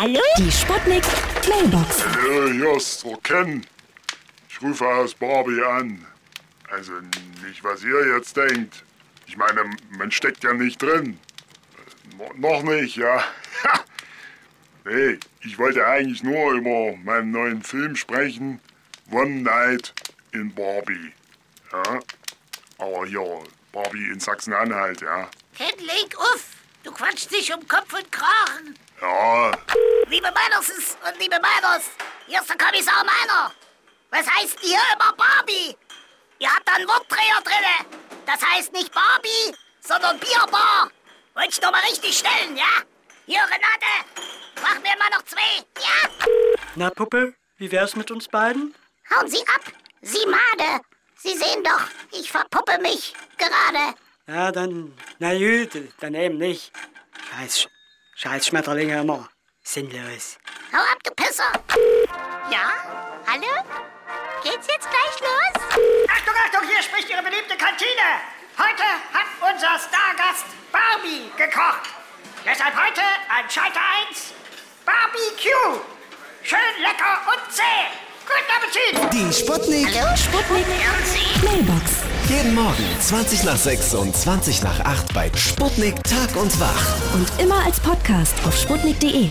Hallo? Die Sputnik Mailbox. Hallo, hier ist der Ken. Ich rufe aus Barbie an. Also nicht, was ihr jetzt denkt. Ich meine, man steckt ja nicht drin. No, noch nicht, ja. nee, ich wollte eigentlich nur über meinen neuen Film sprechen. One Night in Barbie. Ja. Aber hier, Barbie in Sachsen-Anhalt, ja. Ken, leg auf. Du quatschst dich um Kopf und Kragen. Meinerses und liebe Meiners, hier ist der Kommissar Meiner. Was heißt hier immer Barbie? Ihr habt da einen Wortdreher drinne. Das heißt nicht Barbie, sondern Bierbar. Wollt ich noch mal richtig stellen, ja? Hier, Renate, mach mir mal noch zwei. Ja? Na, Puppe, wie wär's mit uns beiden? Hauen Sie ab, Sie Made. Sie sehen doch, ich verpuppe mich gerade. Ja, dann, na gut, dann eben nicht. Scheiß, Scheiß Schmetterlinge immer. Sinnlos. Hau ab, du Pisser. Ja? Hallo? Geht's jetzt gleich los? Achtung, Achtung, hier spricht Ihre beliebte Kantine. Heute hat unser Stargast Barbie gekocht. Deshalb heute an Schalter 1 Barbecue. Schön lecker und zäh. Guten Appetit. Die Sputnik. Sputnik Mailbox. Jeden Morgen 20 nach 6 und 20 nach 8 bei Sputnik Tag und Wach. Und immer als Podcast auf sputnik.de.